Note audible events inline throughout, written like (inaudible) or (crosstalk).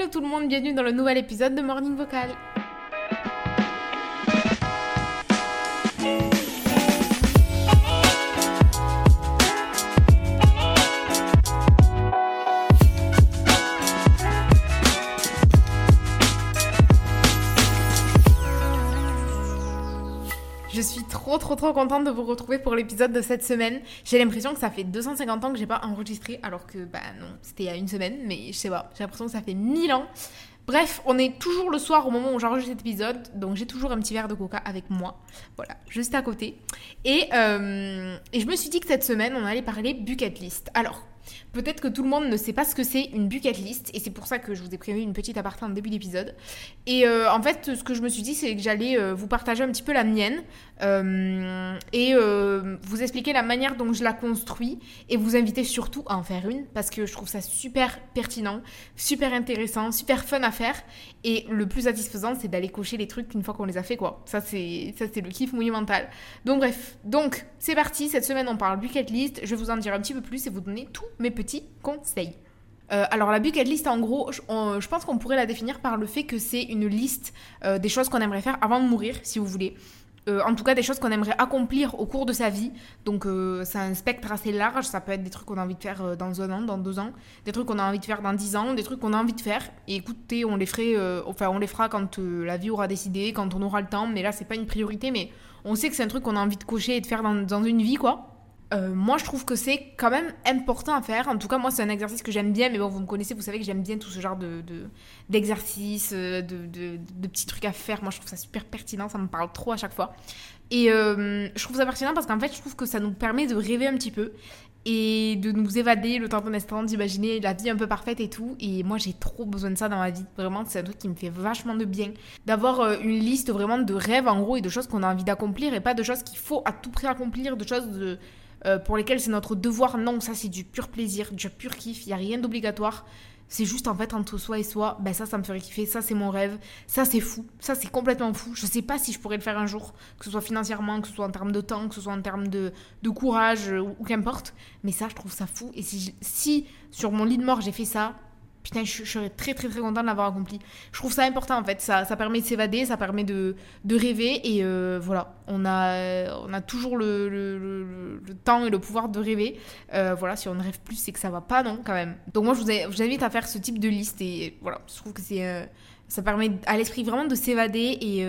Hello tout le monde, bienvenue dans le nouvel épisode de Morning Vocal. Trop trop trop contente de vous retrouver pour l'épisode de cette semaine. J'ai l'impression que ça fait 250 ans que j'ai pas enregistré, alors que bah non, c'était il y a une semaine, mais je sais pas, j'ai l'impression que ça fait 1000 ans. Bref, on est toujours le soir au moment où j'enregistre cet épisode, donc j'ai toujours un petit verre de coca avec moi, voilà, juste à côté. Et, euh, et je me suis dit que cette semaine, on allait parler bucket list. Alors, Peut-être que tout le monde ne sait pas ce que c'est une bucket list, et c'est pour ça que je vous ai prévu une petite aparté en début d'épisode. Et euh, en fait, ce que je me suis dit, c'est que j'allais euh, vous partager un petit peu la mienne, euh, et vous expliquer la manière dont je la construis, et vous inviter surtout à en faire une, parce que je trouve ça super pertinent, super intéressant, super fun à faire, et le plus satisfaisant, c'est d'aller cocher les trucs une fois qu'on les a fait, quoi. Ça, c'est le kiff monumental. Donc bref, donc c'est parti, cette semaine on parle bucket list, je vais vous en dire un petit peu plus et vous donner tout mes conseils. Euh, alors la bucket list, en gros, je, pense qu'on pourrait la définir par le fait que c'est une liste euh, des choses qu'on aimerait faire avant de mourir, si vous voulez. Euh, en tout cas, des choses qu'on aimerait accomplir au cours de sa vie. Donc, c'est un spectre assez large. Ça peut être des trucs qu'on a envie de faire dans un an, dans deux ans, des trucs qu'on a envie de faire dans dix ans, des trucs qu'on a envie de faire. Et écoutez, on les ferait, enfin, on les fera quand la vie aura décidé, quand on aura le temps. Mais là, c'est pas une priorité, mais on sait que c'est un truc qu'on a envie de cocher et de faire dans une vie, quoi. Euh, moi, je trouve que c'est quand même important à faire. En tout cas, moi, c'est un exercice que j'aime bien. Mais bon, vous me connaissez, vous savez que j'aime bien tout ce genre de, d'exercices, euh, de, de, petits trucs à faire. Moi, je trouve ça super pertinent. Ça me parle trop à chaque fois. Et euh, je trouve ça pertinent parce qu'en fait, je trouve que ça nous permet de rêver un petit peu et de nous évader le temps d'un instant, d'imaginer la vie un peu parfaite et tout. Et moi, j'ai trop besoin de ça dans ma vie. Vraiment, c'est un truc qui me fait vachement de bien. D'avoir une liste vraiment de rêves, en gros, et de choses qu'on a envie d'accomplir et pas de choses qu'il faut à tout prix accomplir, de choses de euh, pour lesquels c'est notre devoir. Non, ça c'est du pur plaisir, du pur kiff, il n'y a rien d'obligatoire. C'est juste en fait entre soi et soi, ben ça, ça me ferait kiffer, ça c'est mon rêve, ça c'est fou, ça c'est complètement fou. Je sais pas si je pourrais le faire un jour, que ce soit financièrement, que ce soit en termes de temps, que ce soit en termes de, de courage ou, qu'importe, mais ça je trouve ça fou. Et si, si sur mon lit de mort j'ai fait ça, putain, je, serais très très très contente de l'avoir accompli. Je trouve ça important en fait, ça, ça permet de s'évader, ça permet de, de rêver et euh, voilà, on a, on a toujours le, le, le, temps et le pouvoir de rêver. Euh, voilà, si on ne rêve plus, c'est que ça va pas, non, quand même. Donc moi, je vous, invite à faire ce type de liste et voilà, je trouve que c'est, euh, ça permet à l'esprit vraiment de s'évader et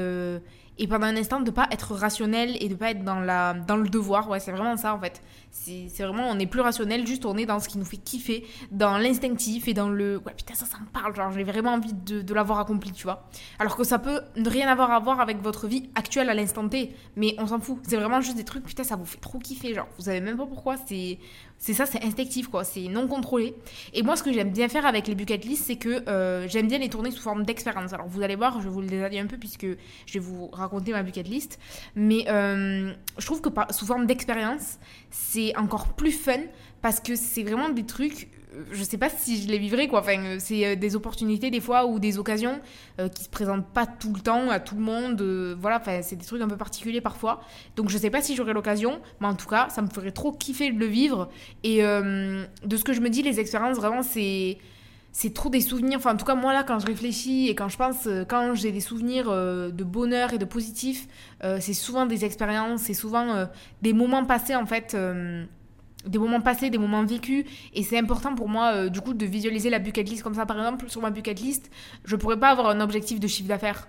et pendant un instant de pas être rationnel et de pas être dans la dans le devoir. Ouais c'est vraiment ça en fait. C'est vraiment on est plus rationnel juste on est dans ce qui nous fait kiffer dans l'instinctif et dans le ouais putain ça ça me parle genre j'ai vraiment envie de, de l'avoir accompli tu vois. Alors que ça peut ne rien avoir à voir avec votre vie actuelle à l'instant T mais on s'en fout. C'est vraiment juste des trucs putain ça vous fait trop kiffer genre. Vous savez même pas pourquoi c'est c'est ça, c'est instinctif, quoi. C'est non contrôlé. Et moi, ce que j'aime bien faire avec les bucket list, c'est que euh, j'aime bien les tourner sous forme d'expérience. Alors, vous allez voir, je vous le détailler un peu puisque je vais vous raconter ma bucket list. Mais euh, je trouve que sous forme d'expérience, c'est encore plus fun parce que c'est vraiment des trucs je sais pas si je les vivrai quoi. Enfin euh, c'est euh, des opportunités des fois ou des occasions qui se présentent pas tout le temps à tout le monde voilà. Enfin c'est des trucs un peu particuliers parfois. Donc je sais pas si j'aurai l'occasion mais en tout cas ça me ferait trop kiffer de le vivre. Et de ce que je me dis les expériences vraiment c'est c'est trop des souvenirs. Enfin en tout cas moi là quand je réfléchis et quand je pense quand j'ai des souvenirs de bonheur et de positif c'est souvent des expériences c'est souvent des moments passés en fait des moments passés, des moments vécus. Et c'est important pour moi, euh, du coup, de visualiser la bucket list comme ça. Par exemple, sur ma bucket list, je pourrais pas avoir un objectif de chiffre d'affaires.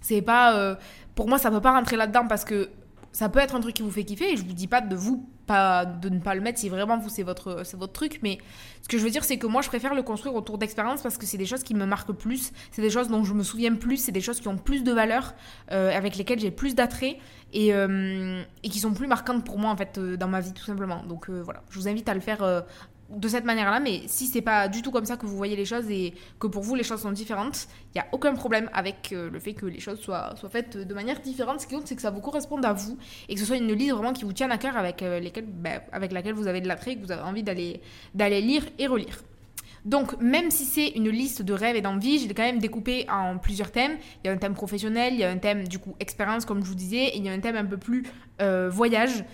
C'est pas. Euh, pour moi, ça peut pas rentrer là-dedans parce que ça peut être un truc qui vous fait kiffer. Et je vous dis pas de vous pas de ne pas le mettre si vraiment vous c'est votre c'est votre truc mais ce que je veux dire c'est que moi je préfère le construire autour d'expériences parce que c'est des choses qui me marquent plus c'est des choses dont je me souviens plus c'est des choses qui ont plus de valeur euh, avec lesquelles j'ai plus d'attrait et, euh, et qui sont plus marquantes pour moi en fait euh, dans ma vie tout simplement donc voilà je vous invite à le faire de cette manière-là, mais si c'est pas du tout comme ça que vous voyez les choses et que pour vous les choses sont différentes, il n'y a aucun problème avec euh, le fait que les choses soient, soient faites de manière différente. Ce qui compte, c'est que ça vous corresponde à vous et que ce soit une liste vraiment qui vous tienne à cœur avec, euh, ben, avec laquelle vous avez de l'attrait et que vous avez envie d'aller lire et relire. Donc, même si c'est une liste de rêves et d'envies, j'ai quand même découpé en plusieurs thèmes. Il y a un thème professionnel, il y a un thème du coup expérience, comme je vous disais, et il y a un thème un peu plus voyage.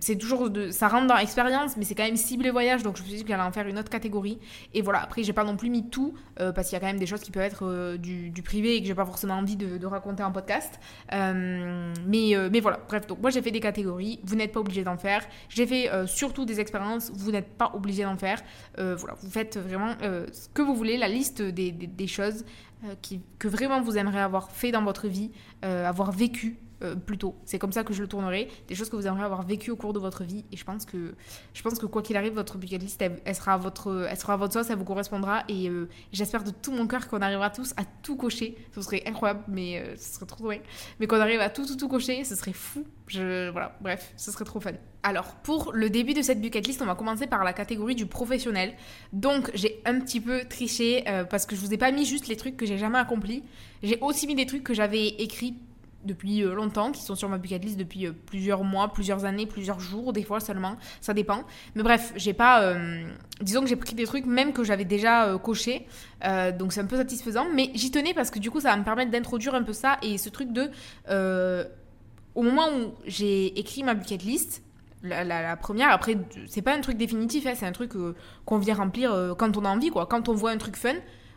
c'est toujours de, ça rentre dans expérience, mais c'est quand même ciblé voyage, donc je me suis dit que j'allais en faire une autre catégorie. Et voilà, après, j'ai pas non plus mis tout, parce qu'il y a quand même des choses qui peuvent être du, privé et que j'ai pas forcément envie de, raconter en podcast. mais, mais voilà, bref, donc moi j'ai fait des catégories, vous n'êtes pas obligé d'en faire. J'ai fait surtout des expériences, vous n'êtes pas obligé d'en faire. voilà, vous faites vraiment ce que vous voulez, la liste des, des, choses euh, que vraiment vous aimeriez avoir fait dans votre vie, euh, avoir vécu euh, plutôt. C'est comme ça que je le tournerai. Des choses que vous aimeriez avoir vécu au cours de votre vie. Et je pense que, je pense que quoi qu'il arrive, votre bucket list, elle, sera votre, elle sera votre vous correspondra. Et j'espère de tout mon cœur qu'on arrivera tous à tout cocher. Ce serait incroyable, mais ce serait trop bien. Mais qu'on arrive à tout, tout, tout cocher, ce serait fou. Je, voilà, bref, ce serait trop fun. Alors, pour le début de cette bucket list, on va commencer par la catégorie du professionnel. Donc, j'ai un petit peu triché parce que je vous ai pas mis juste les trucs que j'ai jamais accompli. J'ai aussi mis des trucs que j'avais écrits depuis euh, longtemps, qui sont sur ma bucket list depuis euh, plusieurs mois, plusieurs années, plusieurs jours, des fois seulement, ça dépend. Mais bref, j'ai pas. Euh, disons que j'ai pris des trucs même que j'avais déjà coché, donc c'est un peu satisfaisant, mais j'y tenais parce que du coup ça va me permettre d'introduire un peu ça et ce truc de. au moment où j'ai écrit ma bucket list, la, première, après, c'est pas un truc définitif, hein, c'est un truc qu'on vient remplir quand on a envie, quoi. Quand on voit un truc fun,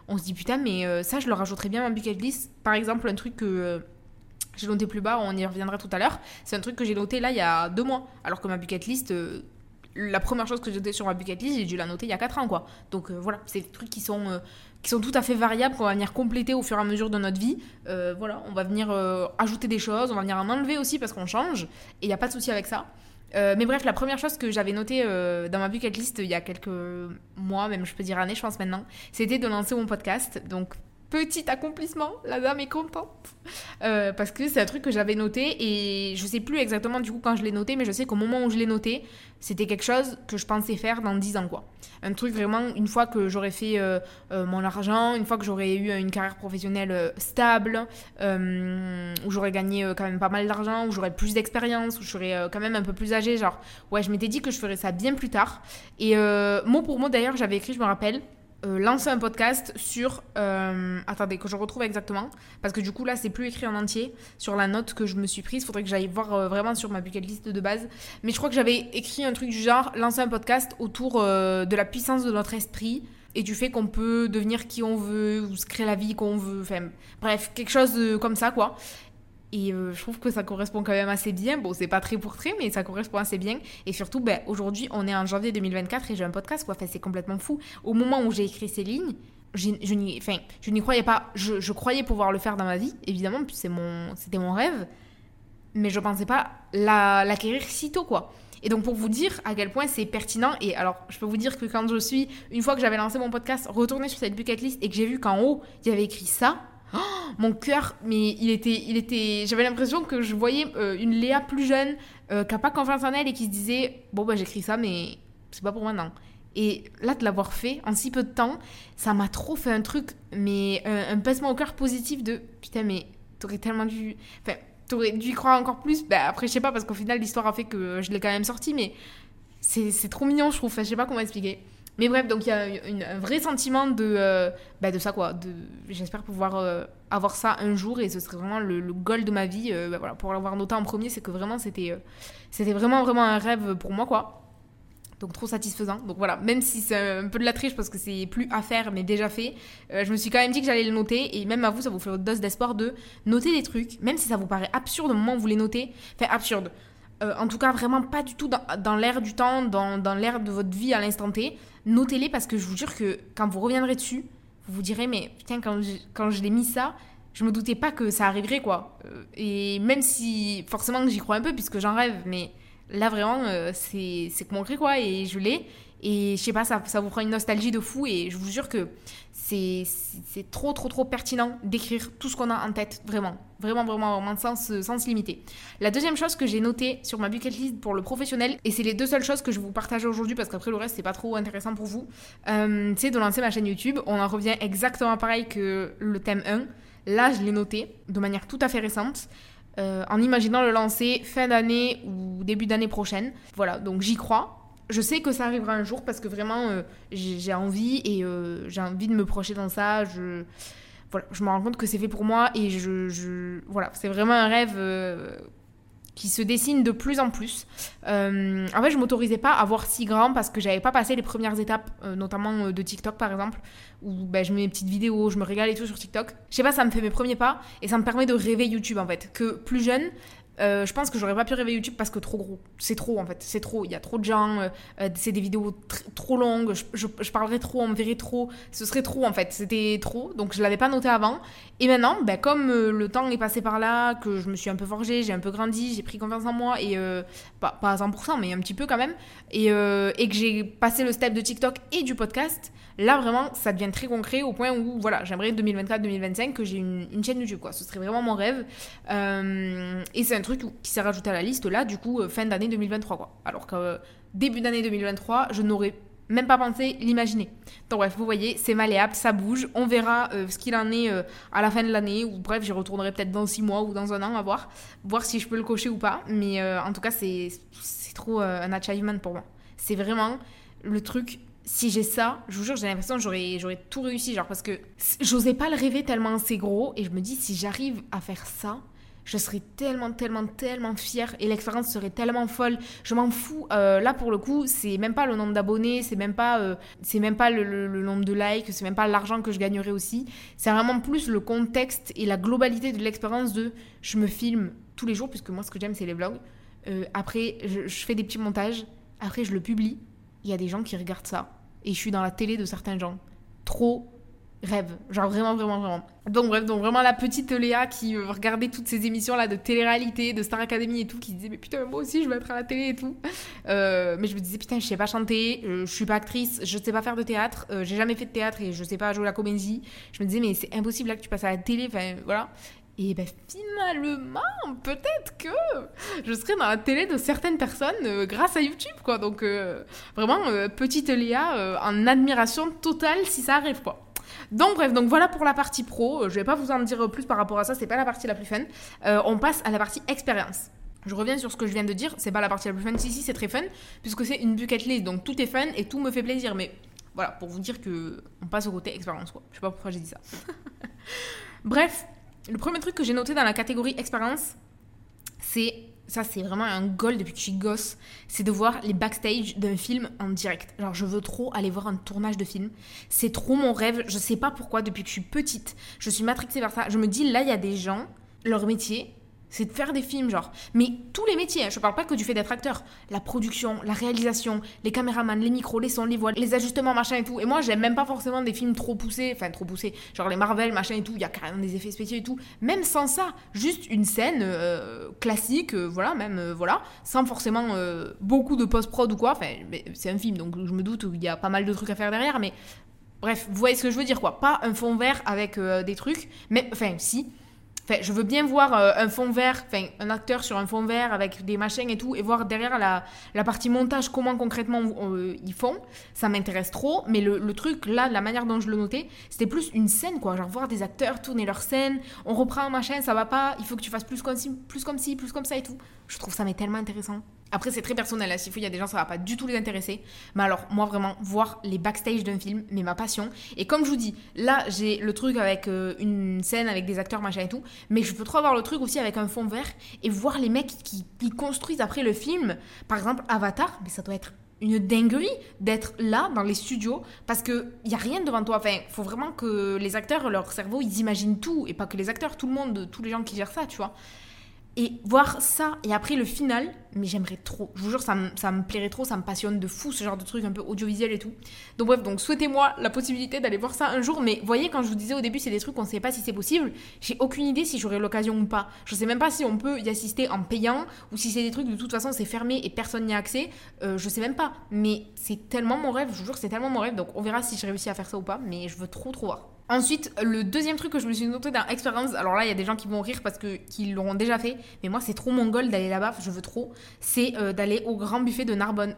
on se dit putain, mais ça, je le rajouterais bien à ma bucket list. Par exemple, un truc que j'ai noté plus bas, on y reviendra tout à l'heure, c'est un truc que j'ai noté là il y a deux mois. Alors que ma bucket list, euh, la première chose que j'ai notée sur ma bucket list, j'ai dû la noter il y a quatre ans, quoi. Donc voilà, c'est des trucs qui sont, qui sont tout à fait variables, qu'on va venir compléter au fur et à mesure de notre vie. voilà, on va venir ajouter des choses, on va venir en enlever aussi parce qu'on change, et il n'y a pas de souci avec ça. Euh, mais bref, la première chose que j'avais notée euh, dans ma bucket list il y a quelques mois, même je peux dire années, je pense maintenant, c'était de lancer mon podcast. Donc, petit accomplissement, la dame est contente. Euh, parce que c'est un truc que j'avais noté et je sais plus exactement du coup quand je l'ai noté, mais je sais qu'au moment où je l'ai noté, c'était quelque chose que je pensais faire dans 10 ans quoi. Un truc vraiment, une fois que j'aurais fait euh, euh, mon argent, une fois que j'aurais eu une carrière professionnelle stable, où j'aurais gagné quand même pas mal d'argent, où j'aurais plus d'expérience, où je serais quand même un peu plus âgée, genre ouais je m'étais dit que je ferais ça bien plus tard. Et mot pour mot d'ailleurs j'avais écrit, je me rappelle, euh, lancer un podcast sur. Euh, attendez, que je retrouve exactement. Parce que du coup, là, c'est plus écrit en entier sur la note que je me suis prise. Faudrait que j'aille voir euh, vraiment sur ma bucket list de base. Mais je crois que j'avais écrit un truc du genre lancer un podcast autour de la puissance de notre esprit et du fait qu'on peut devenir qui on veut ou se créer la vie qu'on veut. Enfin, bref, quelque chose comme ça, quoi. Et euh, je trouve que ça correspond quand même assez bien. Bon, c'est pas très pour très, mais ça correspond assez bien. Et surtout, ben, aujourd'hui, on est en janvier 2024 et j'ai un podcast, quoi. Enfin, c'est complètement fou. Au moment où j'ai écrit ces lignes, je n'y enfin, croyais pas. Je, je, croyais pouvoir le faire dans ma vie, évidemment, c'était mon, rêve. Mais je pensais pas l'acquérir si tôt, quoi. Et donc, pour vous dire à quel point c'est pertinent, et alors, je peux vous dire que quand je suis, une fois que j'avais lancé mon podcast, retourné sur cette bucket list et que j'ai vu qu'en haut, il y avait écrit ça, Oh, mon cœur, mais il était, il était, j'avais l'impression que je voyais euh, une Léa plus jeune, euh, qui n'a pas confiance en elle et qui se disait, bon bah j'écris ça, mais c'est pas pour maintenant. Et là, de l'avoir fait en si peu de temps, ça m'a trop fait un truc, mais un, un pincement au cœur positif de, putain, mais t'aurais tellement dû, enfin, t'aurais dû y croire encore plus. Bah, après, je sais pas, parce qu'au final, l'histoire a fait que je l'ai quand même sorti, mais c'est trop mignon, je trouve. Je sais pas comment expliquer. Mais bref, donc il y a un vrai sentiment de, euh, bah, de ça, quoi. J'espère pouvoir euh, avoir ça un jour et ce serait vraiment le, goal de ma vie. Euh, bah, voilà, pour l'avoir noté en premier, c'est que vraiment, c'était, c'était vraiment, vraiment un rêve pour moi, quoi. Donc trop satisfaisant. Donc voilà, même si c'est un peu de la triche parce que c'est plus à faire mais déjà fait, je me suis quand même dit que j'allais le noter et même à vous ça vous fait votre dose d'espoir de noter des trucs, même si ça vous paraît absurde au moment où vous les notez. Enfin absurde. en tout cas vraiment pas du tout dans, dans l'air du temps, dans, dans l'air de votre vie à l'instant T notez-les parce que je vous jure que quand vous reviendrez dessus, vous vous direz, mais putain, quand je, quand je l'ai mis ça, je me doutais pas que ça arriverait, quoi. Euh, et même si, forcément, j'y crois un peu puisque j'en rêve, mais là, vraiment, euh, c'est concret, quoi, et je l'ai. Et je sais pas, ça, ça vous prend une nostalgie de fou, et je vous jure que c'est trop, trop, trop pertinent d'écrire tout ce qu'on a en tête, vraiment. Vraiment, vraiment, vraiment, sans, sans se limiter. La deuxième chose que j'ai notée sur ma bucket list pour le professionnel, et c'est les deux seules choses que je vous partage aujourd'hui parce qu'après le reste, c'est pas trop intéressant pour vous, euh, c'est de lancer ma chaîne YouTube. On en revient exactement pareil que le thème 1. Là, je l'ai noté de manière tout à fait récente. Euh, en imaginant le lancer fin d'année ou début d'année prochaine. Voilà, donc j'y crois je sais que ça arrivera un jour parce que vraiment euh, j'ai envie et euh, j'ai envie de me projeter dans ça. Je, voilà, je me rends compte que c'est fait pour moi et je, voilà, c'est vraiment un rêve qui se dessine de plus en plus. Euh, en fait, je m'autorisais pas à voir si grand parce que j'avais pas passé les premières étapes, euh, notamment euh, de TikTok par exemple, où ben, je mets mes petites vidéos, je me régale et tout sur TikTok. Je sais pas, ça me fait mes premiers pas et ça me permet de rêver YouTube en fait. Que plus jeune, euh, je pense que j'aurais pas pu rêver YouTube parce que trop gros. C'est trop en fait, c'est trop. Il y a trop de gens, euh, euh, c'est des vidéos trop longues, je, je, je, parlerais trop, on me verrait trop. Ce serait trop en fait, c'était trop. Donc je l'avais pas noté avant. Et maintenant, ben, comme le temps est passé par là, que je me suis un peu forgée, j'ai un peu grandi, j'ai pris confiance en moi et pas, pas à 100%, mais un petit peu quand même. Et, et que j'ai passé le step de TikTok et du podcast, là vraiment ça devient très concret au point où voilà, j'aimerais 2024-2025 que j'ai une, chaîne YouTube quoi. Ce serait vraiment mon rêve. et c'est un truc qui s'est rajouté à la liste là, du coup, fin d'année 2023, quoi. Alors que euh, début d'année 2023, je n'aurais même pas pensé l'imaginer. Donc bref, vous voyez, c'est malléable, ça bouge. On verra euh, ce qu'il en est euh, à la fin de l'année, ou bref, j'y retournerai peut-être dans 6 mois ou dans un an, à voir. Voir si je peux le cocher ou pas. Mais en tout cas, c'est trop un achievement pour moi. C'est vraiment le truc si j'ai ça, je vous jure, j'ai l'impression que j'aurais tout réussi. Genre, parce que j'osais pas le rêver tellement c'est gros. Et je me dis, si j'arrive à faire ça, je serais tellement, tellement, tellement fière et l'expérience serait tellement folle. Je m'en fous. Euh, là, pour le coup, c'est même pas le nombre d'abonnés, c'est même pas, euh, même pas le, nombre de likes, c'est même pas l'argent que je gagnerais aussi. C'est vraiment plus le contexte et la globalité de l'expérience de je me filme tous les jours, puisque moi, ce que j'aime, c'est les vlogs. Euh, après, je fais des petits montages. Après, je le publie. Il y a des gens qui regardent ça. Et je suis dans la télé de certains gens. Trop rêve. Genre vraiment, vraiment, vraiment. Donc bref, donc vraiment la petite Léa qui euh, regardait toutes ces émissions-là de télé-réalité, de Star Academy et tout, qui disait mais putain moi aussi je veux être à la télé et tout. Euh, mais je me disais putain je sais pas chanter, euh, je suis pas actrice, je sais pas faire de théâtre, j'ai jamais fait de théâtre et je sais pas jouer la comédie. Je me disais mais c'est impossible là que tu passes à la télé, enfin voilà. Et ben finalement, peut-être que je serai dans la télé de certaines personnes grâce à YouTube, quoi. Donc vraiment, petite Léa en admiration totale si ça arrive, quoi. Donc bref, donc voilà pour la partie pro. Euh, je vais pas vous en dire plus par rapport à ça, c'est pas la partie la plus fun. Euh, on passe à la partie expérience. Je reviens sur ce que je viens de dire, c'est pas la partie la plus fun, si si c'est très fun, puisque c'est une bucket list, donc tout est fun et tout me fait plaisir, mais voilà, pour vous dire que on passe au côté expérience quoi. Je sais pas pourquoi j'ai dit ça. (laughs) Bref, le premier truc que j'ai noté dans la catégorie expérience, c'est ça c'est vraiment un goal depuis que je suis gosse, c'est de voir les backstage d'un film en direct. Genre je veux trop aller voir un tournage de film. C'est trop mon rêve, je sais pas pourquoi depuis que je suis petite, je suis matrixée vers ça. Je me dis là il y a des gens, leur métier, c'est de faire des films, genre. Mais tous les métiers, hein, je parle pas que du fait d'être acteur. La production, la réalisation, les caméramans, les micros, les sons, les voix, les ajustements, machin et tout. Et moi, j'aime même pas forcément des films trop poussés, enfin trop poussés, genre les Marvel, machin et tout, il y a carrément des effets spéciaux et tout. Même sans ça, juste une scène euh, classique, euh, voilà, même, euh, voilà, sans forcément beaucoup de post-prod ou quoi. Enfin, c'est un film, donc je me doute qu'il y a pas mal de trucs à faire derrière, mais bref, vous voyez ce que je veux dire, quoi. Pas un fond vert avec des trucs, mais, enfin, si Je veux bien voir euh, un fond vert, un acteur sur un fond vert avec des machins et tout, et voir derrière la, la partie montage comment concrètement ils font. Ça m'intéresse trop, mais le, le, truc, là, la manière dont je le notais, c'était plus une scène, quoi. Genre voir des acteurs tourner leur scène, on reprend un machin, ça va pas, il faut que tu fasses plus comme ci, plus comme ci, plus comme ça et tout. Je trouve ça mais tellement intéressant. Après, c'est très personnel. Hein. S'il faut, il y a des gens, ça va pas du tout les intéresser. Mais alors, moi, vraiment, voir les backstage d'un film, mais ma passion. Et comme je vous dis, là, j'ai le truc avec euh, une scène avec des acteurs, machin et tout. Mais je peux trop avoir le truc aussi avec un fond vert et voir les mecs qui, construisent après le film. Par exemple, Avatar, mais ça doit être une dinguerie d'être là dans les studios parce que y a rien devant toi. Enfin, faut vraiment que les acteurs, leur cerveau, ils imaginent tout et pas que les acteurs, tout le monde, tous les gens qui gèrent ça, tu vois. Et voir ça, et après le final, mais j'aimerais trop. Je vous jure, ça ça me plairait trop, ça me passionne de fou, ce genre de truc un peu audiovisuel et tout. Donc bref, donc souhaitez-moi la possibilité d'aller voir ça un jour. Mais voyez, quand je vous disais au début, c'est des trucs qu'on ne sait pas si c'est possible. J'ai aucune idée si j'aurai l'occasion ou pas. Je sais même pas si on peut y assister en payant, ou si c'est des trucs de toute façon c'est fermé et personne n'y a accès. Euh, je sais même pas. Mais c'est tellement mon rêve, je vous jure, c'est tellement mon rêve. Donc on verra si je réussis à faire ça ou pas. Mais je veux trop, trop voir. Ensuite, le deuxième truc que je me suis noté dans Experience, alors là, il y a des gens qui vont rire parce que qu'ils l'auront déjà fait, mais moi, c'est trop mon goal d'aller là-bas, je veux trop, c'est euh, d'aller au grand buffet de Narbonne.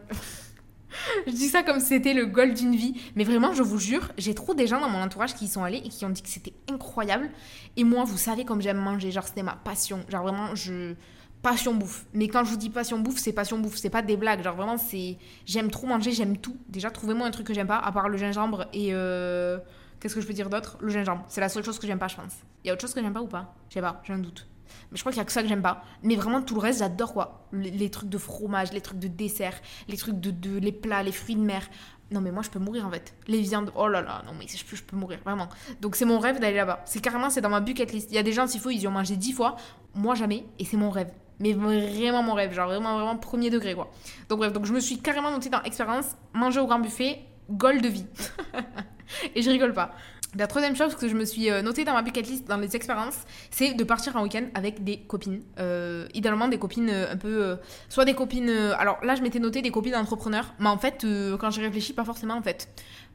(laughs) je dis ça comme c'était le goal d'une vie, mais vraiment, je vous jure, j'ai trop des gens dans mon entourage qui y sont allés et qui ont dit que c'était incroyable. Et moi, vous savez comme j'aime manger, genre c'était ma passion, genre vraiment, je passion bouffe. Mais quand je vous dis passion bouffe, c'est passion bouffe, c'est pas des blagues. Genre vraiment, c'est j'aime trop manger, j'aime tout. Déjà, trouvez-moi un truc que j'aime pas, à part le gingembre et euh, Qu'est-ce que je peux dire d'autre? Le gingembre. C'est la seule chose que j'aime pas, je pense. Il y a autre chose que j'aime pas ou pas? Je sais pas, j'ai un doute. Mais je crois qu'il y a que ça que j'aime pas. Mais vraiment, tout le reste, j'adore quoi. Les, trucs de fromage, les trucs de dessert, les trucs de, les plats, les fruits de mer. Non, mais moi, je peux mourir en fait. Les viandes, oh là là, non, mais je peux, je peux mourir, vraiment. Donc, c'est mon rêve d'aller là-bas. C'est carrément, c'est dans ma bucket list. Il y a des gens, s'il faut, ils y ont mangé dix fois. Moi, jamais. Et c'est mon rêve. Mais vraiment mon rêve. Genre, vraiment, vraiment premier degré, quoi. Donc, bref, donc je me suis carrément notée dans expérience, manger au grand buffet, goal de vie. (laughs) (laughs) Et je rigole pas. La troisième chose que je me suis euh, notée dans ma bucket list, dans les expériences, c'est de partir en week-end avec des copines. Euh, idéalement des copines euh, un peu... soit des copines... alors là, je m'étais noté des copines entrepreneurs, mais en fait, quand j'ai réfléchi, pas forcément en fait.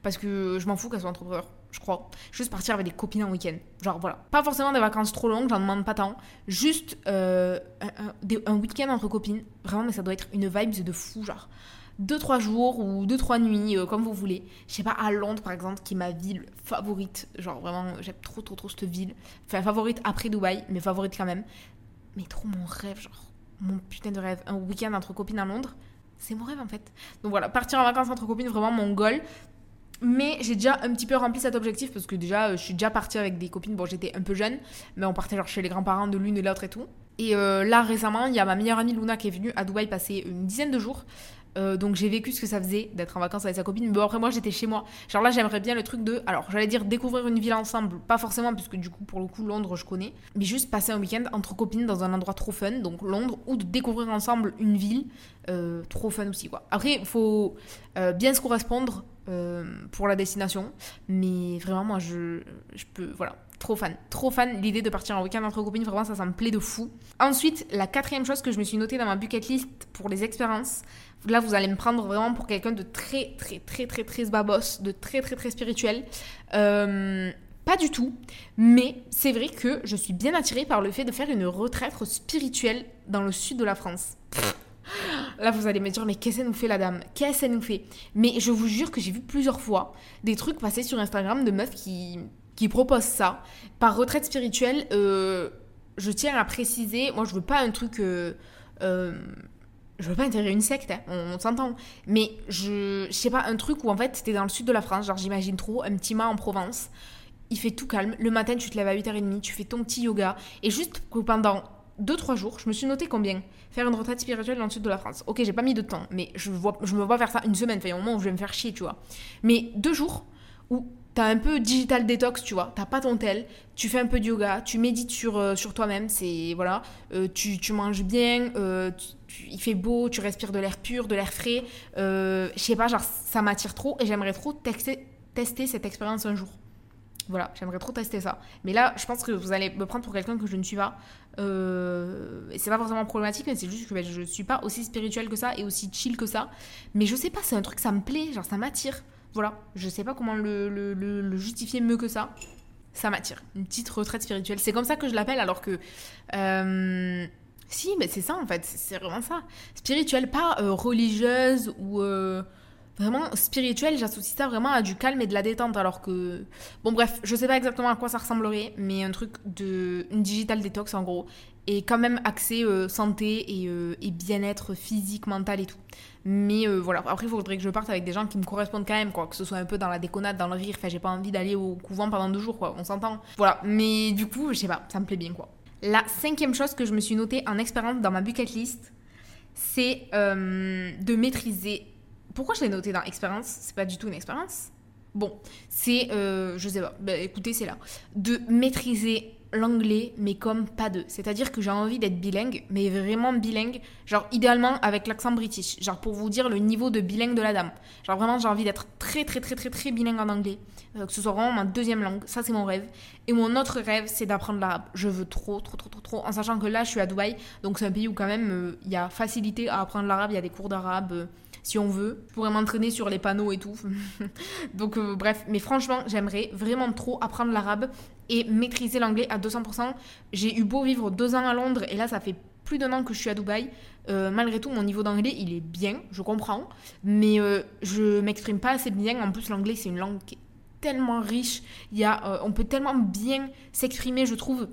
Parce que je m'en fous qu'elles soient entrepreneurs, je crois. Juste partir avec des copines en week-end. Genre voilà. Pas forcément des vacances trop longues, j'en demande pas tant. Juste un, un week-end entre copines. Vraiment, mais ça doit être une vibe de fou, genre. 2-3 jours ou 2-3 nuits, euh, comme vous voulez. Je sais pas, à Londres par exemple, qui est ma ville favorite. Genre vraiment, j'aime trop trop trop cette ville. Enfin, favorite après Dubaï, mais favorite quand même. Mais trop mon rêve, genre, mon putain de rêve. Un week-end entre copines à Londres, c'est mon rêve en fait. Donc voilà, partir en vacances entre copines, vraiment mon goal. Mais j'ai déjà un petit peu rempli cet objectif parce que déjà, euh, je suis déjà partie avec des copines. Bon, j'étais un peu jeune, mais on partait genre chez les grands-parents de l'une et l'autre et tout. Et euh, là, récemment, il y a ma meilleure amie Luna qui est venue à Dubaï passer une dizaine de jours. Euh, donc j'ai vécu ce que ça faisait d'être en vacances avec sa copine. Bon, après moi j'étais chez moi. Genre là j'aimerais bien le truc de... Alors j'allais dire découvrir une ville ensemble. Pas forcément puisque du coup pour le coup Londres je connais. Mais juste passer un week-end entre copines dans un endroit trop fun. Donc Londres. Ou de découvrir ensemble une ville. euh, trop fun aussi quoi. Après faut euh, bien se correspondre pour la destination. Mais vraiment moi je, je peux... Voilà. Trop fan, trop fan l'idée de partir en week-end entre copines, vraiment ça, ça me plaît de fou. Ensuite, la quatrième chose que je me suis notée dans ma bucket list pour les expériences, là vous allez me prendre vraiment pour quelqu'un de très très très très très babos, de très très très spirituel. Euh, pas du tout, mais c'est vrai que je suis bien attirée par le fait de faire une retraite spirituelle dans le sud de la France. (laughs) Là, vous allez me dire, mais qu'est-ce qu'elle nous fait, la dame? Qu'est-ce qu'elle nous fait? Mais je vous jure que j'ai vu plusieurs fois des trucs passer sur Instagram de meufs qui, qui proposent ça. Par retraite spirituelle, euh, je tiens à préciser, moi, je veux pas un truc... euh, euh, je veux pas intégrer une secte, hein, on, s'entend. Mais je, je sais pas, un truc où en fait, t'es dans le sud de la France, genre j'imagine trop, un petit mât en Provence. Il fait tout calme. Le matin, tu te lèves à 8h30, tu fais ton petit yoga. Et juste que pendant 2-3 jours, je me suis noté combien Faire une retraite spirituelle dans le sud de la France. Ok, j'ai pas mis de temps, mais je, vois, je me vois faire ça une semaine. Il y a un moment où je vais me faire chier, tu vois. Mais deux jours où t'as un peu digital détox, tu vois. T'as pas ton tel, tu fais un peu de yoga, tu médites sur, euh, sur toi-même, c'est. Voilà. Euh, tu, tu manges bien, euh, tu- il fait beau, tu respires de l'air pur, de l'air frais. Je sais pas, genre, ça m'attire trop et j'aimerais trop tester, cette expérience un jour. Voilà, j'aimerais trop tester ça. Mais là, je pense que vous allez me prendre pour quelqu'un que je ne suis pas. C'est pas forcément problématique, mais c'est juste que je suis pas aussi spirituelle que ça et aussi chill que ça. Mais je sais pas, c'est un truc, ça me plaît, genre ça m'attire. Voilà, je sais pas comment le, justifier mieux que ça. Ça m'attire. Une petite retraite spirituelle. C'est comme ça que je l'appelle, alors que. euh, si, mais c'est ça en fait, c'est c'est vraiment ça. Spirituelle, pas euh, religieuse ou. euh, Vraiment spirituelle, j'associe ça vraiment à du calme et de la détente, alors que... Bon bref, je sais pas exactement à quoi ça ressemblerait, mais un truc de... une digital détox en gros, et quand même axé euh, santé et, euh, et bien-être physique, mental et tout. Mais euh, voilà, après il faudrait que je parte avec des gens qui me correspondent quand même, quoi, que ce soit un peu dans la déconnade, dans le rire, enfin j'ai pas envie d'aller au couvent pendant deux jours, quoi, on s'entend. Voilà, mais du coup, je sais pas, ça me plaît bien, quoi. La cinquième chose que je me suis notée en expérience dans ma bucket list, c'est de maîtriser pourquoi je l'ai noté dans expérience? C'est pas du tout une expérience. Bon, c'est, je sais pas, bah, écoutez, c'est là. De maîtriser l'anglais, mais comme pas deux. C'est-à-dire que j'ai envie d'être bilingue, mais vraiment bilingue, genre idéalement avec l'accent british. Genre pour vous dire le niveau de bilingue de la dame. Genre vraiment, j'ai envie d'être très, très, très, très, très bilingue en anglais. Euh, que ce soit vraiment ma deuxième langue. Ça, c'est mon rêve. Et mon autre rêve, c'est d'apprendre l'arabe. Je veux trop, trop, trop, trop, trop. En sachant que là, je suis à Dubaï, donc c'est un pays où quand même euh, il y a facilité à apprendre l'arabe. Il y a des cours d'arabe. Si on veut. Je pourrais m'entraîner sur les panneaux et tout. (laughs) Donc euh, bref, mais franchement, j'aimerais vraiment trop apprendre l'arabe et maîtriser l'anglais à 200%. J'ai eu beau vivre deux ans à Londres et là, ça fait plus d'un an que je suis à Dubaï. Euh, malgré tout, mon niveau d'anglais, il est bien, je comprends, mais euh, je m'exprime pas assez bien. En plus, l'anglais, c'est une langue qui est tellement riche. Il y a, on peut tellement bien s'exprimer, je trouve.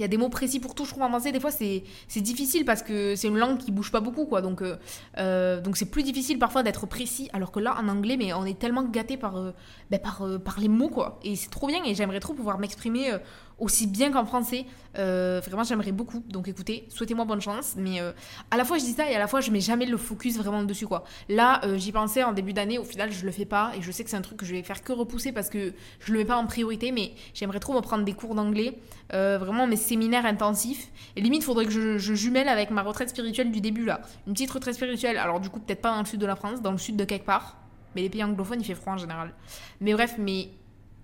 Il y a des mots précis pour tout, je trouve en français, des fois c'est difficile parce que c'est une langue qui bouge pas beaucoup, quoi. Donc euh, euh, donc c'est plus difficile parfois d'être précis, alors que là en anglais, mais on est tellement gâté par, ben, par, par les mots, quoi. Et c'est trop bien et j'aimerais trop pouvoir m'exprimer aussi bien qu'en français. Euh, vraiment, j'aimerais beaucoup. Donc écoutez, souhaitez-moi bonne chance. Mais euh, à la fois, je dis ça et à la fois, je mets jamais le focus vraiment dessus. quoi. Là, euh, j'y pensais en début d'année. Au final, je le fais pas. Et je sais que c'est un truc que je vais faire que repousser parce que je le mets pas en priorité. Mais j'aimerais trop me prendre des cours d'anglais. vraiment, mes séminaires intensifs. Et limite, faudrait que je, jumelle avec ma retraite spirituelle du début là. Une petite retraite spirituelle. Alors, du coup, peut-être pas dans le sud de la France, dans le sud de quelque part. Mais les pays anglophones, il fait froid en général. Mais bref, mais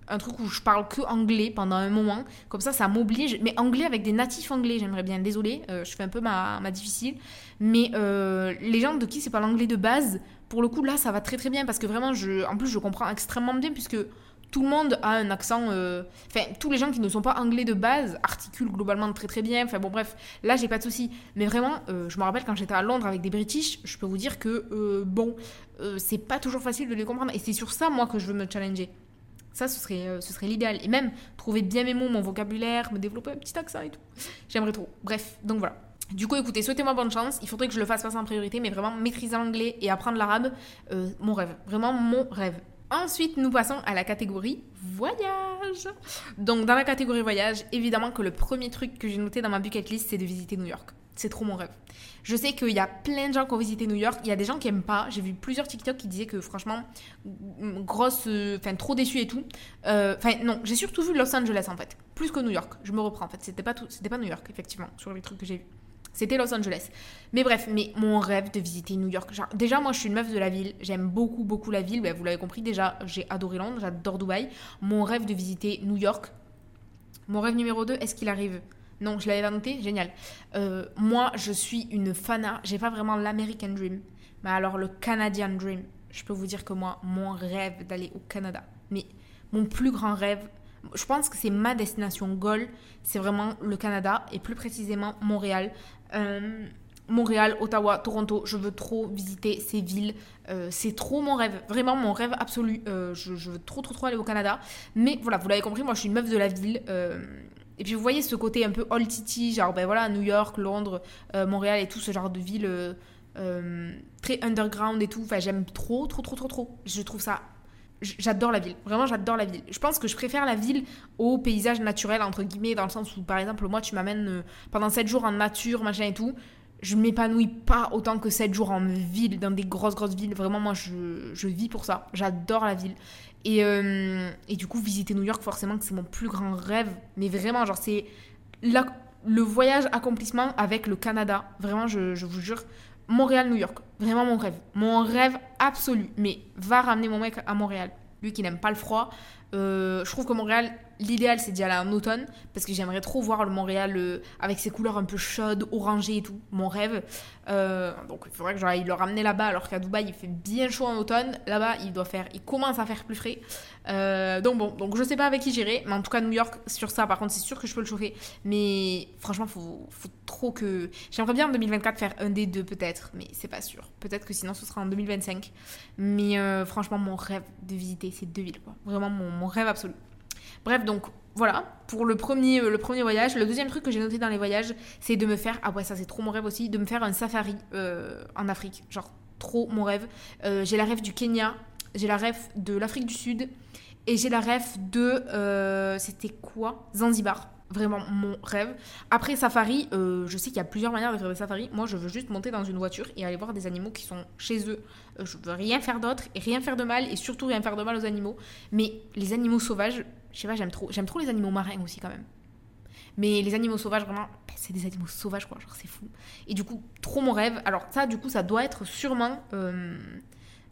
un truc où je parle que anglais pendant un moment. Comme ça, ça m'oblige. Mais anglais avec des natifs anglais, j'aimerais bien. Désolée, euh, je fais un peu ma, ma difficile. Mais euh, les gens de qui c'est pas l'anglais de base, pour le coup, là, ça va très très bien. Parce que vraiment, je, en plus, je comprends extrêmement bien puisque tout le monde a un accent. Euh, enfin, tous les gens qui ne sont pas anglais de base articulent globalement très très bien. Enfin, bon, bref, là, j'ai pas de souci. Mais vraiment, je me rappelle quand j'étais à Londres avec des British, je peux vous dire que, bon, c'est pas toujours facile de les comprendre. Et c'est sur ça, moi, que je veux me challenger. Ça, ce serait, euh, ce serait l'idéal. Et même trouver bien mes mots, mon vocabulaire, me développer un petit accent et tout. J'aimerais trop. Bref, donc voilà. Du coup, écoutez, souhaitez-moi bonne chance. Il faudrait que je le fasse passer en priorité, mais vraiment maîtriser l'anglais et apprendre l'arabe, euh, mon rêve. Vraiment mon rêve. Ensuite, nous passons à la catégorie voyage. Donc, dans la catégorie voyage, évidemment que le premier truc que j'ai noté dans ma bucket list, c'est de visiter New York. C'est trop mon rêve. Je sais qu'il y a plein de gens qui ont visité New York. Il y a des gens qui aiment pas. J'ai vu plusieurs TikTok qui disaient que franchement, grosse, enfin trop déçu et tout. Euh, enfin non, j'ai surtout vu Los Angeles en fait, plus que New York. Je me reprends en fait. C'était pas tout, c'était pas New York effectivement sur les trucs que j'ai vus. C'était Los Angeles. Mais bref, mais mon rêve de visiter New York. déjà, moi, je suis une meuf de la ville. J'aime beaucoup, beaucoup la ville. Vous l'avez compris, déjà, j'ai adoré Londres, j'adore Dubaï. Mon rêve de visiter New York. Mon rêve numéro 2, est-ce qu'il arrive non, je l'avais noté, génial. Euh, moi, je suis une fana. J'ai pas vraiment l'American Dream, mais alors le Canadian Dream. Je peux vous dire que moi, mon rêve d'aller au Canada, mais mon plus grand rêve, je pense que c'est ma destination goal, c'est vraiment le Canada et plus précisément Montréal. Euh, Montréal, Ottawa, Toronto, je veux trop visiter ces villes. Euh, c'est trop mon rêve, vraiment mon rêve absolu. je, je, veux trop, trop, trop aller au Canada. Mais voilà, vous l'avez compris, moi je suis une meuf de la ville. Et puis vous voyez ce côté un peu old city, genre ben voilà, New York, Londres, euh, Montréal et tout ce genre de ville euh, euh, très underground et tout. Enfin, j'aime trop, trop, trop, trop, trop. Je trouve ça. J'adore la ville. Vraiment, j'adore la ville. Je pense que je préfère la ville au paysage naturel, entre guillemets, dans le sens où, par exemple, moi, tu m'amènes pendant 7 jours en nature, machin et tout. Je m'épanouis pas autant que 7 jours en ville, dans des grosses, grosses villes. Vraiment, moi, je, je vis pour ça. J'adore la ville. Et, euh, et, du coup, visiter New York, forcément, c'est mon plus grand rêve. Mais vraiment, genre, c'est le voyage accomplissement avec le Canada. Vraiment, je, je vous jure. Montréal, New York. Vraiment mon rêve. Mon rêve absolu. Mais va ramener mon mec à Montréal. Lui qui n'aime pas le froid. Euh, je trouve que Montréal, l'idéal c'est d'y aller en automne parce que j'aimerais trop voir le Montréal euh, avec ses couleurs un peu chaudes, orangées et tout, mon rêve. Euh, donc il faudrait que j'aille le ramener là-bas alors qu'à Dubaï il fait bien chaud en automne. Là-bas il doit faire, il commence à faire plus frais. donc bon, donc je sais pas avec qui j'irai, mais en tout cas New York sur ça par contre c'est sûr que je peux le chauffer. Mais franchement faut, faut trop que j'aimerais bien en 2024 faire un des deux peut-être, mais c'est pas sûr. Peut-être que sinon ce sera en 2025. Mais franchement mon rêve de visiter ces deux villes quoi. Vraiment mon rêve absolu. Bref, donc voilà pour le premier, euh, le premier voyage. Le deuxième truc que j'ai noté dans les voyages, c'est de me faire, ah ouais, ça c'est trop mon rêve aussi, de me faire un safari euh, en Afrique. Genre, trop mon rêve. Euh, j'ai la rêve du Kenya, j'ai la rêve de l'Afrique du Sud et j'ai la rêve de. C'était quoi? Zanzibar vraiment mon rêve. Après safari, euh, je sais qu'il y a plusieurs manières de faire des safaris. Moi, je veux juste monter dans une voiture et aller voir des animaux qui sont chez eux. Euh, je veux rien faire d'autre et rien faire de mal et surtout rien faire de mal aux animaux. Mais les animaux sauvages, je sais pas, j'aime trop. J'aime trop les animaux marins aussi quand même. Mais les animaux sauvages, vraiment, ben, c'est des animaux sauvages quoi, genre c'est fou. Et du coup, trop mon rêve. Alors ça, du coup, ça doit être sûrement... Euh,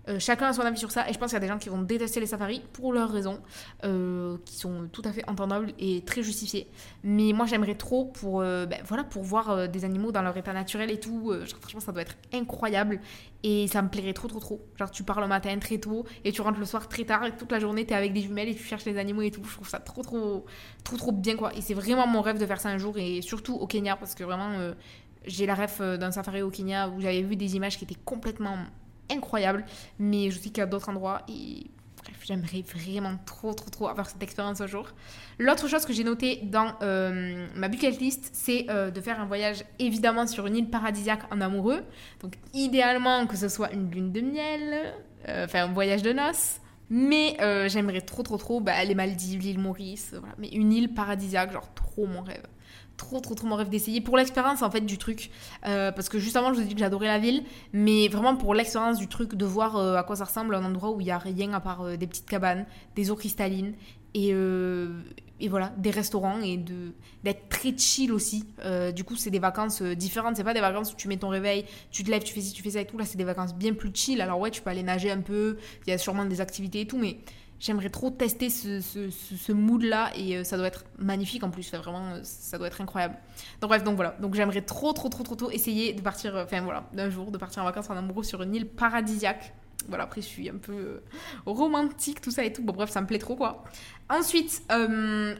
euh, chacun a son avis sur ça et je pense qu'il y a des gens qui vont détester les safaris pour leurs raisons euh, qui sont tout à fait entendables et très justifiées. Mais moi j'aimerais trop pour, euh, ben, voilà, pour voir des animaux dans leur état naturel et tout. Genre, franchement ça doit être incroyable et ça me plairait trop trop trop. Genre tu pars le matin très tôt et tu rentres le soir très tard et toute la journée t'es avec des jumelles et tu cherches les animaux et tout. Je trouve ça trop trop trop trop bien quoi. Et c'est vraiment mon rêve de faire ça un jour et surtout au Kenya parce que vraiment j'ai la rêve d'un safari au Kenya où j'avais vu des images qui étaient complètement incroyable. Mais je sais qu'il y a d'autres endroits et j'aimerais vraiment trop, trop, trop avoir cette expérience un jour. L'autre chose que j'ai noté dans euh, ma bucket list, c'est euh, de faire un voyage évidemment sur une île paradisiaque en amoureux. Donc idéalement que ce soit une lune de miel, euh, enfin un voyage de noces. Mais j'aimerais trop, trop, trop bah, les Maldives, l'île Maurice, voilà. Mais une île paradisiaque, genre trop mon rêve. Trop trop trop mon rêve d'essayer pour l'expérience en fait du truc. Euh, parce que juste avant je vous ai dit que j'adorais la ville mais vraiment pour l'expérience du truc de voir euh, à quoi ça ressemble un endroit où il y a rien à part euh, des petites cabanes des eaux cristallines et, et voilà des restaurants et d'être très chill aussi. Du coup c'est des vacances différentes. C'est pas des vacances où tu mets ton réveil tu te lèves tu fais ci tu fais ça et tout. Là c'est des vacances bien plus chill. Alors ouais tu peux aller nager un peu. Il y a sûrement des activités et tout mais J'aimerais trop tester ce, ce, ce, mood-là et euh, ça doit être magnifique en plus. vraiment, euh, ça doit être incroyable. Donc bref, donc voilà. Donc j'aimerais trop, trop, trop, trop, trop essayer de partir, euh, enfin voilà, d'un jour, de partir en vacances en amoureux sur une île paradisiaque. Voilà, après je suis un peu romantique, tout ça et tout. Bon bref, ça me plaît trop quoi. Ensuite,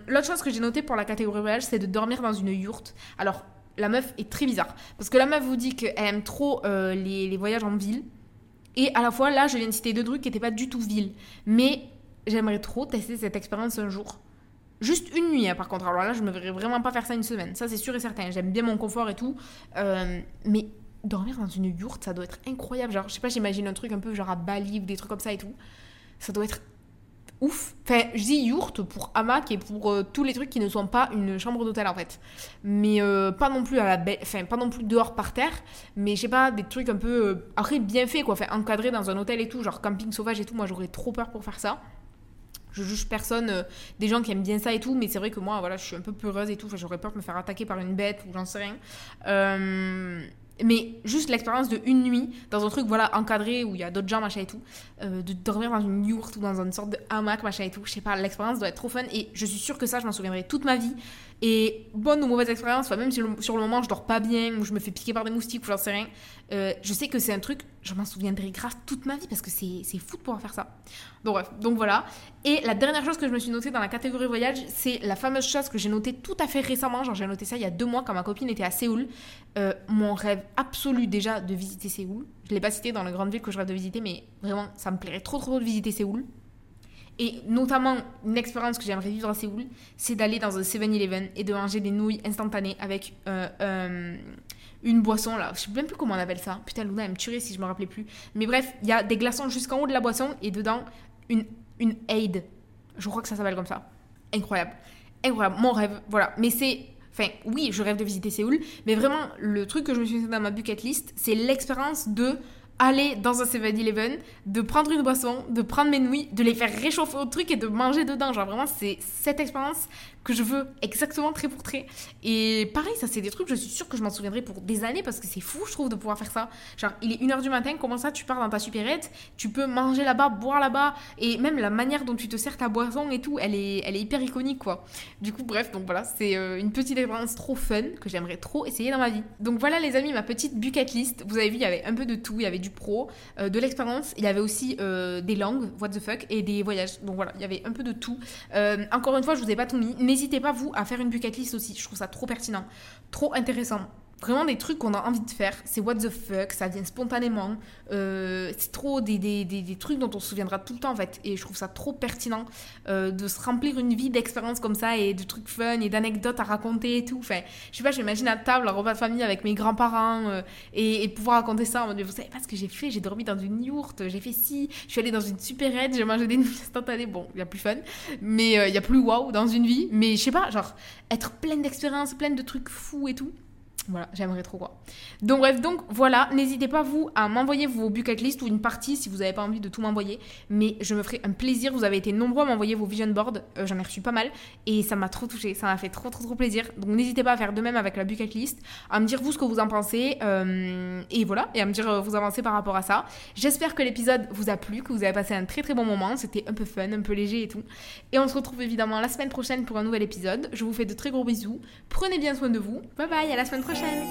l'autre chose que j'ai noté pour la catégorie voyage, c'est de dormir dans une yourte. Alors, la meuf est très bizarre. Parce que la meuf vous dit qu'elle aime trop les, les voyages en ville. Et à la fois, là, je viens de citer deux trucs qui n'étaient pas du tout ville. Mais j'aimerais trop tester cette expérience un jour. Juste une nuit, hein, par contre. Alors là, je me verrais vraiment pas faire ça une semaine. Ça, c'est sûr et certain. J'aime bien mon confort et tout. Euh, mais dormir dans une yourte, ça doit être incroyable. Genre, je sais pas, j'imagine un truc un peu genre à Bali ou des trucs comme ça et tout. Ça doit être ouf. Enfin, je dis yourte pour hamac et pour euh, tous les trucs qui ne sont pas une chambre d'hôtel en fait. Mais euh, pas non plus à la enfin pas non plus dehors par terre, mais je sais pas des trucs un peu après bien fait quoi, enfin encadré dans un hôtel et tout, genre camping sauvage et tout. Moi, j'aurais trop peur pour faire ça je juge personne, euh, des gens qui aiment bien ça et tout, mais c'est vrai que moi, voilà, je suis un peu peureuse et tout, j'aurais peur de me faire attaquer par une bête ou j'en sais rien. Euh, mais juste l'expérience de une nuit dans un truc voilà encadré où il y a d'autres gens machin et tout euh, de dormir dans une yourte ou dans une sorte de hamac machin et tout je sais pas l'expérience doit être trop fun et je suis sûre que ça je m'en souviendrai toute ma vie et bonne ou mauvaise expérience même si sur le moment je dors pas bien ou je me fais piquer par des moustiques ou j'en sais rien je sais que c'est un truc je m'en souviendrai grave toute ma vie parce que c'est fou de pouvoir faire ça donc bref, donc voilà. Et la dernière chose que je me suis notée dans la catégorie voyage, c'est la fameuse chose que j'ai notée tout à fait récemment. Genre j'ai noté ça il y a deux mois quand ma copine était à Séoul. Euh, mon rêve absolu déjà de visiter Séoul. Je l'ai pas cité dans la grande ville que je rêve de visiter, mais vraiment ça me plairait trop trop de visiter Séoul. Et notamment, une expérience que j'aimerais vivre à Séoul, c'est d'aller dans un 7-Eleven et de manger des nouilles instantanées avec euh, euh, une boisson là. Je sais même plus comment on appelle ça. Putain, Luna, elle me tuerait si je me rappelais plus. Mais bref, il y a des glaçons jusqu'en haut de la boisson et dedans, une, une aide. Je crois que ça s'appelle comme ça. Incroyable. Incroyable. Mon rêve. Voilà. Mais c'est. Enfin, oui, je rêve de visiter Séoul. Mais vraiment, le truc que je me suis fait dans ma bucket list, c'est l'expérience de aller dans un 7-Eleven, de prendre une boisson, de prendre mes nouilles, de les faire réchauffer au truc et de manger dedans. Genre vraiment, c'est cette expérience que je veux exactement trait pour trait. Et pareil, ça c'est des trucs, je suis sûre que je m'en souviendrai pour des années parce que c'est fou, je trouve, de pouvoir faire ça. Genre, il est 1h du matin, comment ça, tu pars dans ta supérette, tu peux manger là-bas, boire là-bas, et même la manière dont tu te sers ta boisson et tout, elle est, elle est hyper iconique, quoi. Du coup, bref, donc voilà, c'est euh, une petite expérience trop fun que j'aimerais trop essayer dans ma vie. Donc voilà, les amis, ma petite bucket list. Vous avez vu, il y avait un peu de tout, il y avait du pro, euh, de l'expérience, il y avait aussi euh, des langues, what the fuck, et des voyages. Donc voilà, il y avait un peu de tout. encore une fois, je vous ai pas tout mis, n'hésitez pas, vous, à faire une bucket list aussi. Je trouve ça trop pertinent, trop intéressant vraiment des trucs qu'on a envie de faire. C'est what the fuck, ça vient spontanément. Euh, c'est trop des, des, des, trucs dont on se souviendra tout le temps en fait. Et je trouve ça trop pertinent euh, de se remplir une vie d'expériences comme ça et de trucs fun et d'anecdotes à raconter et tout. Enfin, je sais pas, j'imagine à table, un repas de famille avec mes grands-parents euh, et, pouvoir raconter ça en mode, vous savez pas ce que j'ai fait, j'ai dormi dans une yourte, j'ai fait ci, je suis allée dans une supérette, j'ai mangé des (laughs) nouilles instantanées. Bon, il y a plus fun, mais il y a plus wow dans une vie. Mais je sais pas, genre, être pleine d'expériences, pleine de trucs fous et tout. Voilà, j'aimerais trop quoi. Donc bref, donc voilà, n'hésitez pas vous à m'envoyer vos bucket list ou une partie si vous n'avez pas envie de tout m'envoyer, mais je me ferai un plaisir. Vous avez été nombreux à m'envoyer vos vision boards, euh, j'en ai reçu pas mal et ça m'a trop touché, ça m'a fait trop trop trop plaisir. Donc n'hésitez pas à faire de même avec la bucket list, à me dire vous ce que vous en pensez euh, et voilà, et à me dire euh, vous avancez par rapport à ça. J'espère que l'épisode vous a plu, que vous avez passé un très très bon moment, c'était un peu fun, un peu léger et tout. Et on se retrouve évidemment la semaine prochaine pour un nouvel épisode. Je vous fais de très gros bisous, prenez bien soin de vous, bye bye, à la semaine prochaine Dankeschön.